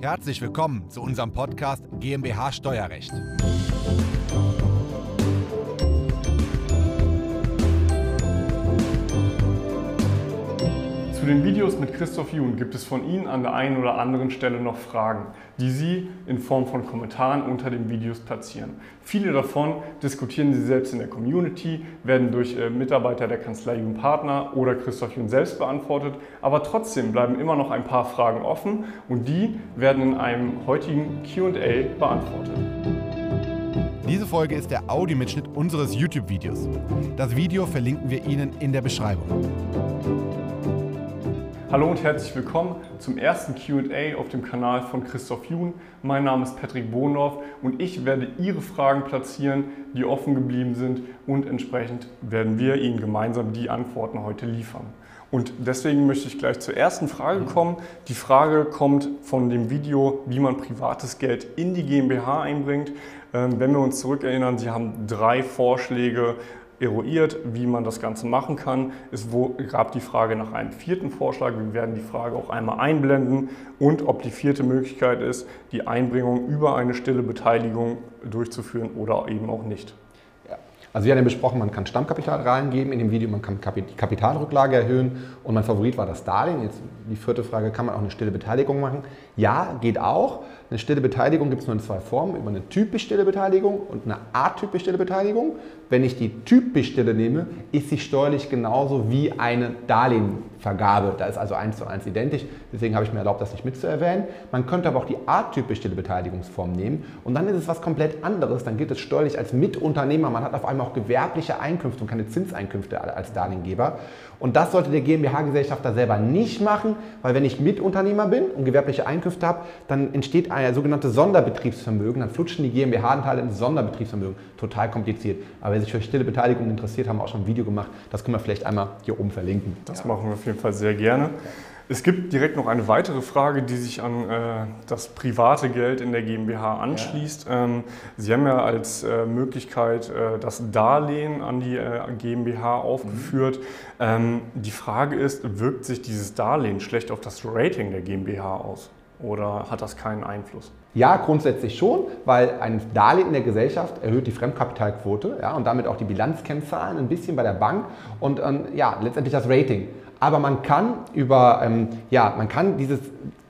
Herzlich willkommen zu unserem Podcast GmbH Steuerrecht. Den Videos mit Christoph Jun gibt es von Ihnen an der einen oder anderen Stelle noch Fragen, die Sie in Form von Kommentaren unter den Videos platzieren. Viele davon diskutieren Sie selbst in der Community, werden durch äh, Mitarbeiter der Kanzlei Jun Partner oder Christoph Jun selbst beantwortet, aber trotzdem bleiben immer noch ein paar Fragen offen und die werden in einem heutigen QA beantwortet. Diese Folge ist der Audiomitschnitt unseres YouTube-Videos. Das Video verlinken wir Ihnen in der Beschreibung. Hallo und herzlich willkommen zum ersten QA auf dem Kanal von Christoph Jun. Mein Name ist Patrick Bohndorf und ich werde Ihre Fragen platzieren, die offen geblieben sind und entsprechend werden wir Ihnen gemeinsam die Antworten heute liefern. Und deswegen möchte ich gleich zur ersten Frage kommen. Die Frage kommt von dem Video, wie man privates Geld in die GmbH einbringt. Ähm, wenn wir uns zurückerinnern, Sie haben drei Vorschläge eruiert, wie man das Ganze machen kann. Es gab die Frage nach einem vierten Vorschlag. Wir werden die Frage auch einmal einblenden und ob die vierte Möglichkeit ist, die Einbringung über eine stille Beteiligung durchzuführen oder eben auch nicht. Also wir haben ja besprochen, man kann Stammkapital reingeben in dem Video, man kann die Kapitalrücklage erhöhen und mein Favorit war das Darlehen. Jetzt die vierte Frage, kann man auch eine stille Beteiligung machen? Ja, geht auch. Eine stille Beteiligung gibt es nur in zwei Formen, über eine typisch stille Beteiligung und eine atypisch stille Beteiligung. Wenn ich die typisch stille nehme, ist sie steuerlich genauso wie eine Darlehenvergabe. Da ist also eins zu eins identisch. Deswegen habe ich mir erlaubt, das nicht mitzuerwähnen. Man könnte aber auch die atypisch stille Beteiligungsform nehmen und dann ist es was komplett anderes. Dann gilt es steuerlich als Mitunternehmer. Man hat auf einmal auch gewerbliche Einkünfte und keine Zinseinkünfte als Darlehengeber. Und das sollte der GmbH-Gesellschafter selber nicht machen, weil wenn ich Mitunternehmer bin und gewerbliche Einkünfte habe, dann entsteht ein sogenanntes Sonderbetriebsvermögen. Dann flutschen die GmbH-Anteile ins Sonderbetriebsvermögen. Total kompliziert. Aber wer sich für stille Beteiligung interessiert, haben wir auch schon ein Video gemacht. Das können wir vielleicht einmal hier oben verlinken. Das ja. machen wir auf jeden Fall sehr gerne. Es gibt direkt noch eine weitere Frage, die sich an äh, das private Geld in der GmbH anschließt. Ja. Ähm, Sie haben ja als äh, Möglichkeit äh, das Darlehen an die äh, GmbH aufgeführt. Mhm. Ähm, die Frage ist, wirkt sich dieses Darlehen schlecht auf das Rating der GmbH aus? Oder hat das keinen Einfluss? Ja, grundsätzlich schon, weil ein Darlehen in der Gesellschaft erhöht die Fremdkapitalquote ja, und damit auch die Bilanzkennzahlen ein bisschen bei der Bank und ähm, ja, letztendlich das Rating. Aber man kann über, ähm, ja, man kann dieses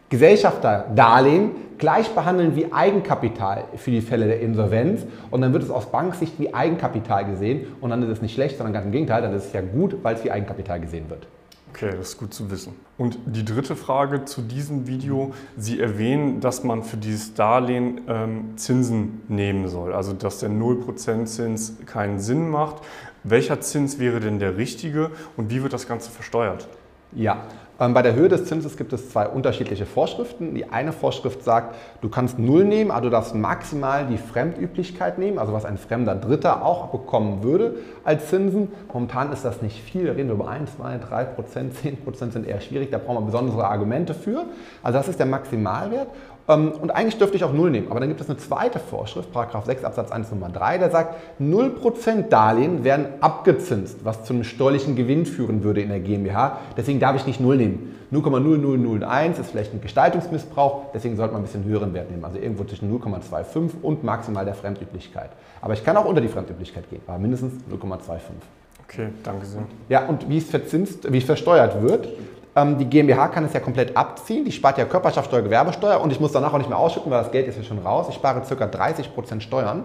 Gesellschafterdarlehen gleich behandeln wie Eigenkapital für die Fälle der Insolvenz und dann wird es aus Banksicht wie Eigenkapital gesehen und dann ist es nicht schlecht, sondern ganz im Gegenteil, dann ist es ja gut, weil es wie Eigenkapital gesehen wird. Okay, das ist gut zu wissen. Und die dritte Frage zu diesem Video. Sie erwähnen, dass man für dieses Darlehen ähm, Zinsen nehmen soll, also dass der 0% Zins keinen Sinn macht. Welcher Zins wäre denn der richtige und wie wird das Ganze versteuert? Ja, ähm, bei der Höhe des Zinses gibt es zwei unterschiedliche Vorschriften. Die eine Vorschrift sagt, du kannst null nehmen, aber du darfst maximal die Fremdüblichkeit nehmen, also was ein fremder Dritter auch bekommen würde als Zinsen. Momentan ist das nicht viel, da reden wir über 1, 2, 3 Prozent, 10 Prozent sind eher schwierig, da brauchen wir besondere Argumente für. Also das ist der Maximalwert. Ähm, und eigentlich dürfte ich auch null nehmen. Aber dann gibt es eine zweite Vorschrift, Paragraph 6 Absatz 1 Nummer 3, der sagt, 0% Darlehen werden abgezinst, was zu einem steuerlichen Gewinn führen würde in der GmbH. Deswegen darf ich nicht null nehmen. 0,0001 ist vielleicht ein Gestaltungsmissbrauch, deswegen sollte man ein bisschen höheren Wert nehmen. Also irgendwo zwischen 0,25 und maximal der Fremdüblichkeit. Aber ich kann auch unter die Fremdüblichkeit gehen, aber mindestens 0,25. Okay, danke sehr. Ja, und wie es verzinst, wie es versteuert wird, die GmbH kann es ja komplett abziehen. Die spart ja Körperschaftssteuer, Gewerbesteuer und ich muss danach auch nicht mehr ausschütten, weil das Geld ist ja schon raus. Ich spare ca. 30% Steuern.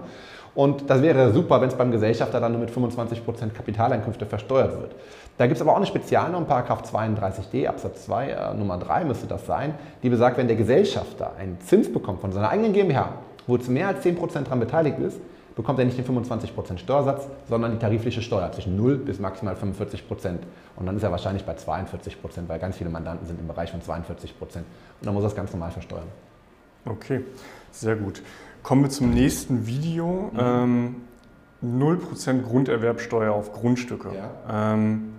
Und das wäre super, wenn es beim Gesellschafter dann nur mit 25% Kapitaleinkünfte versteuert wird. Da gibt es aber auch eine Spezialnorm, Paragraph 32d Absatz 2 äh, Nummer 3 müsste das sein, die besagt, wenn der Gesellschafter einen Zins bekommt von seiner eigenen GmbH, wo zu mehr als 10% daran beteiligt ist, bekommt er nicht den 25% Steuersatz, sondern die tarifliche Steuer zwischen 0 bis maximal 45%. Und dann ist er wahrscheinlich bei 42%, weil ganz viele Mandanten sind im Bereich von 42%. Und dann muss er es ganz normal versteuern. Okay, sehr gut. Kommen wir zum nächsten Video. Mhm. Ähm, 0% Grunderwerbsteuer auf Grundstücke. Ja. Ähm,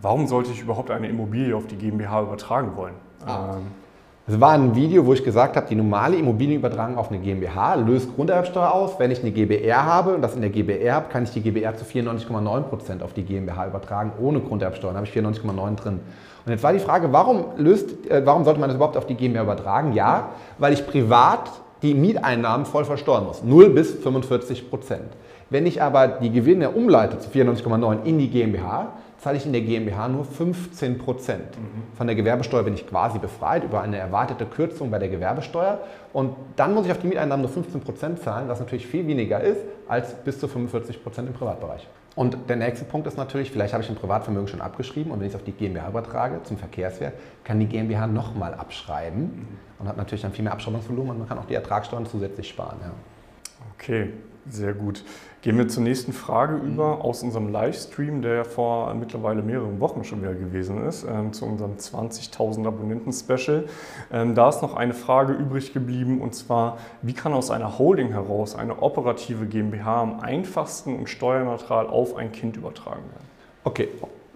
warum sollte ich überhaupt eine Immobilie auf die GmbH übertragen wollen? Ah. Ähm, Es war ein Video, wo ich gesagt habe, die normale Immobilienübertragung auf eine GmbH löst Grunderwerbsteuer aus. Wenn ich eine GbR habe und das in der GbR habe, kann ich die GbR zu 94,9% auf die GmbH übertragen, ohne Grunderwerbsteuer. Dann habe ich 94,9 drin. Und jetzt war die Frage, warum, löst, äh, warum sollte man das überhaupt auf die GmbH übertragen? Ja, weil ich privat die Mieteinnahmen voll versteuern muss. 0 bis 45% Wenn ich aber die Gewinne umleite zu 94,9 in die GmbH, zahle ich in der GmbH nur 15 Prozent. Mhm. Von der Gewerbesteuer bin ich quasi befreit über eine erwartete Kürzung bei der Gewerbesteuer. Und dann muss ich auf die Mieteinnahmen nur 15 Prozent zahlen, was natürlich viel weniger ist als bis zu 45 Prozent im Privatbereich. Und der nächste Punkt ist natürlich, vielleicht habe ich ein Privatvermögen schon abgeschrieben und wenn ich es auf die GmbH übertrage zum Verkehrswert, kann die GmbH nochmal abschreiben mhm. und hat natürlich dann viel mehr Abschreibungsvolumen und man kann auch die Ertragssteuern zusätzlich sparen. Ja. Okay, sehr gut. Gehen wir zur nächsten Frage über aus unserem Livestream, der ja vor mittlerweile mehreren Wochen schon wieder gewesen ist, ähm, zu unserem 20.000 Abonnenten-Special. Ähm, da ist noch eine Frage übrig geblieben und zwar, wie kann aus einer Holding heraus eine operative GmbH am einfachsten und steuerneutral auf ein Kind übertragen werden? Okay,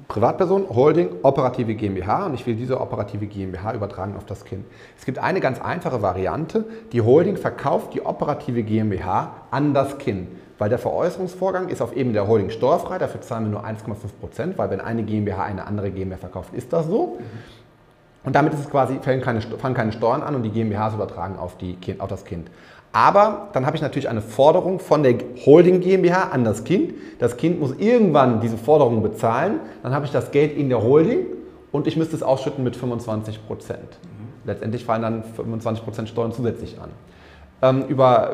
Privatperson, Holding, operative GmbH und ich will diese operative GmbH übertragen auf das Kind. Es gibt eine ganz einfache Variante. Die Holding verkauft die operative GmbH an das Kind, weil der Veräußerungsvorgang ist auf Ebene der Holding steuerfrei. Dafür zahlen wir nur 1,5 Prozent, weil wenn eine GmbH eine andere GmbH verkauft, ist das so. Und damit ist es quasi, fallen keine, fallen keine Steuern an und die GmbH ist übertragen auf, die, auf das Kind. Aber dann habe ich natürlich eine Forderung von der Holding GmbH an das Kind. Das Kind muss irgendwann diese Forderung bezahlen. Dann habe ich das Geld in der Holding und ich müsste es ausschütten mit 25 Prozent. Letztendlich fallen dann 25 Prozent Steuern zusätzlich an. Ähm,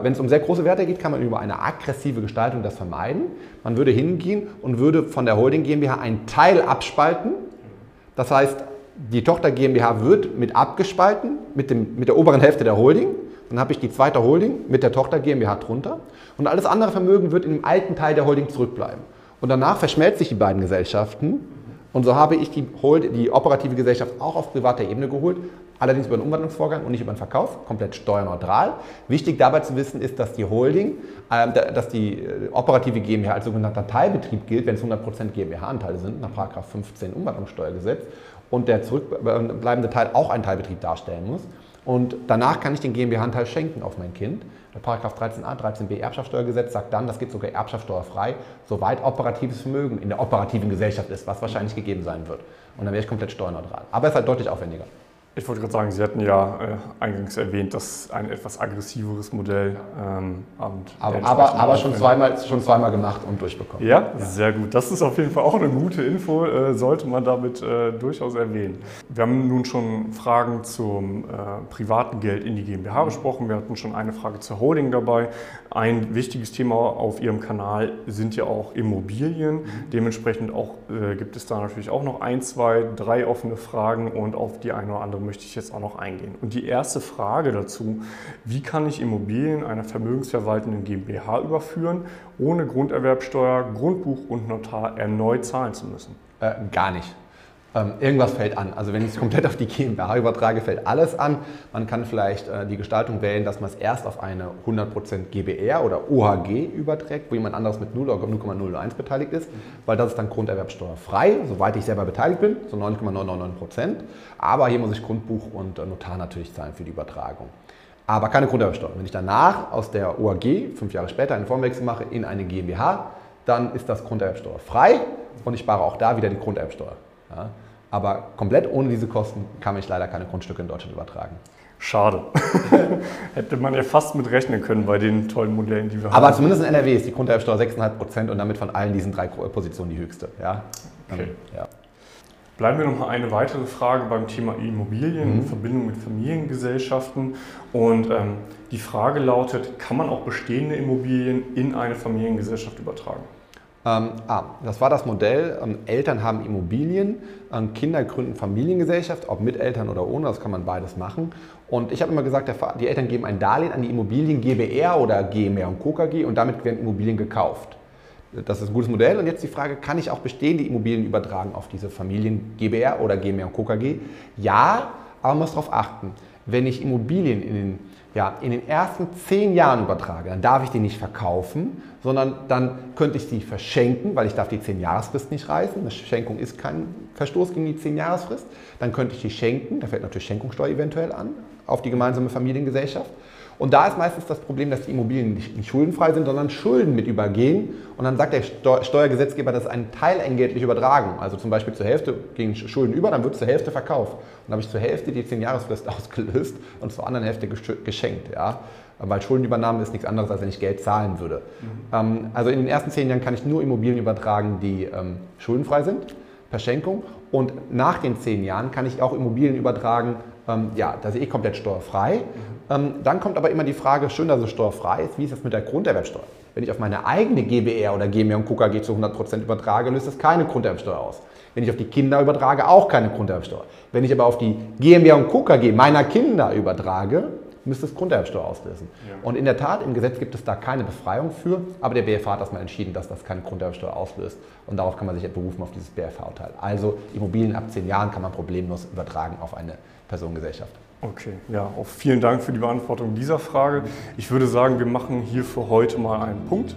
wenn es um sehr große Werte geht, kann man über eine aggressive Gestaltung das vermeiden. Man würde hingehen und würde von der Holding GmbH einen Teil abspalten. Das heißt, die Tochter GmbH wird mit abgespalten, mit, dem, mit der oberen Hälfte der Holding. Dann habe ich die zweite Holding mit der Tochter GmbH drunter und alles andere Vermögen wird in dem alten Teil der Holding zurückbleiben. Und danach verschmelzen sich die beiden Gesellschaften und so habe ich die, Hold die operative Gesellschaft auch auf privater Ebene geholt, allerdings über einen Umwandlungsvorgang und nicht über einen Verkauf, komplett steuerneutral. Wichtig dabei zu wissen ist, dass die Holding, äh, dass die äh, operative GmbH als sogenannter Teilbetrieb gilt, wenn es 100% GmbH-Anteile sind, nach 15 Umwandlungssteuergesetz und der zurückbleibende Teil auch einen Teilbetrieb darstellen muss. Und danach kann ich den GmbH-Anteil schenken auf mein Kind. Der Paragraph 13a, 13b Erbschaftssteuergesetz sagt dann, das geht sogar erbschaftssteuerfrei, soweit operatives Vermögen in der operativen Gesellschaft ist, was wahrscheinlich gegeben sein wird. Und dann wäre ich komplett steuerneutral. Aber es ist halt deutlich aufwendiger. Ich wollte gerade sagen, Sie hatten ja äh, eingangs erwähnt, dass ein etwas aggressiveres Modell ähm, aber, aber, aber schon, zweimal, schon zweimal gemacht und durchbekommen. Ja? ja? sehr gut. Das ist auf jeden Fall auch eine gute Info, äh, sollte man damit äh, durchaus erwähnen. Wir haben nun schon Fragen zum äh, privaten Geld in die GmbH besprochen. Wir hatten schon eine Frage zur Holding dabei. Ein wichtiges Thema auf Ihrem Kanal sind ja auch Immobilien. Mhm. Dementsprechend auch, äh, gibt es da natürlich auch noch ein, zwei, drei offene Fragen und auf die eine oder andere möchte ich jetzt auch noch eingehen. Und die erste Frage dazu, wie kann ich Immobilien einer vermögensverwaltenden GmbH überführen, ohne Grunderwerbsteuer, Grundbuch und Notar erneut zahlen zu müssen? Äh, gar nicht. Ähm, irgendwas fällt an. Also wenn ich es komplett auf die GmbH übertrage, fällt alles an. Man kann vielleicht äh, die Gestaltung wählen, dass man es erst auf eine 100% GBR oder OHG überträgt, wo jemand anderes mit 0 oder 0,01 beteiligt ist, weil das ist dann grunderwerbsteuerfrei, soweit ich selber beteiligt bin, so 9,999%. Aber hier muss ich Grundbuch und äh, Notar natürlich zahlen für die Übertragung. Aber keine Grunderwerbsteuer. Wenn ich danach aus der OHG, fünf Jahre später, einen Formwechsel mache in eine GmbH, dann ist das Grunderwerbsteuer frei und ich spare auch da wieder die Grunderwerbsteuer. Ja? Aber komplett ohne diese Kosten kann ich leider keine Grundstücke in Deutschland übertragen. Schade. Hätte man ja fast mit rechnen können bei den tollen Modellen, die wir Aber haben. Aber zumindest in NRW ist die Grunderwerbsteuer 6,5 Prozent und damit von allen diesen drei Positionen die höchste. Ja? Okay. Ja. Bleiben wir noch mal eine weitere Frage beim Thema Immobilien mhm. in Verbindung mit Familiengesellschaften. Und ähm, die Frage lautet, kann man auch bestehende Immobilien in eine Familiengesellschaft übertragen? Ähm, ah, das war das Modell. Ähm, Eltern haben Immobilien, ähm, Kinder gründen Familiengesellschaft, ob mit Eltern oder ohne, das kann man beides machen. Und ich habe immer gesagt, der, die Eltern geben ein Darlehen an die Immobilien GBR oder GMR und KKG und damit werden Immobilien gekauft. Das ist ein gutes Modell. Und jetzt die Frage, kann ich auch bestehende Immobilien übertragen auf diese Familien GBR oder GMR und KKG? Ja, Aber man muss darauf achten, wenn ich Immobilien in den, ja, in den ersten zehn Jahren übertrage, dann darf ich die nicht verkaufen, sondern dann könnte ich sie verschenken, weil ich darf die zehn Jahresfrist nicht reißen. Eine Schenkung ist kein Verstoß gegen die zehn Jahresfrist. Dann könnte ich die schenken, da fällt natürlich Schenkungssteuer eventuell an, auf die gemeinsame Familiengesellschaft. Und da ist meistens das Problem, dass die Immobilien nicht, nicht schuldenfrei sind, sondern Schulden mit übergehen. Und dann sagt der Steuergesetzgeber, das ist ein teilentgeltlich übertragen. Also zum Beispiel zur Hälfte gegen Schulden über, dann wird zur Hälfte verkauft. Und dann habe ich zur Hälfte die 10-Jahresfrist ausgelöst und zur anderen Hälfte geschenkt. Ja? Weil Schuldenübernahme ist nichts anderes, als wenn ich Geld zahlen würde. Mhm. Ähm, also in den ersten zehn Jahren kann ich nur Immobilien übertragen, die ähm, schuldenfrei sind, per Schenkung. Und nach den zehn Jahren kann ich auch Immobilien übertragen, ähm, ja, das ist eh komplett steuerfrei. Mhm. Ähm, dann kommt aber immer die Frage, schön, dass es steuerfrei ist, wie ist das mit der Grunderwerbsteuer? Wenn ich auf meine eigene GBR oder GmbH und KKG zu 100% übertrage, löst das keine Grunderwerbsteuer aus. Wenn ich auf die Kinder übertrage, auch keine Grunderwerbsteuer. Wenn ich aber auf die GmbH und KKG meiner Kinder übertrage, müsste es Grunderwerbsteuer auslösen. Ja. Und in der Tat, im Gesetz gibt es da keine Befreiung für, aber der BFH hat das mal entschieden, dass das keine Grunderwerbsteuer auslöst. Und darauf kann man sich berufen, auf dieses BFH-Urteil. Also Immobilien ab zehn Jahren kann man problemlos übertragen auf eine Personengesellschaft. Okay, ja, auch vielen Dank für die Beantwortung dieser Frage. Ich würde sagen, wir machen hier für heute mal einen Punkt.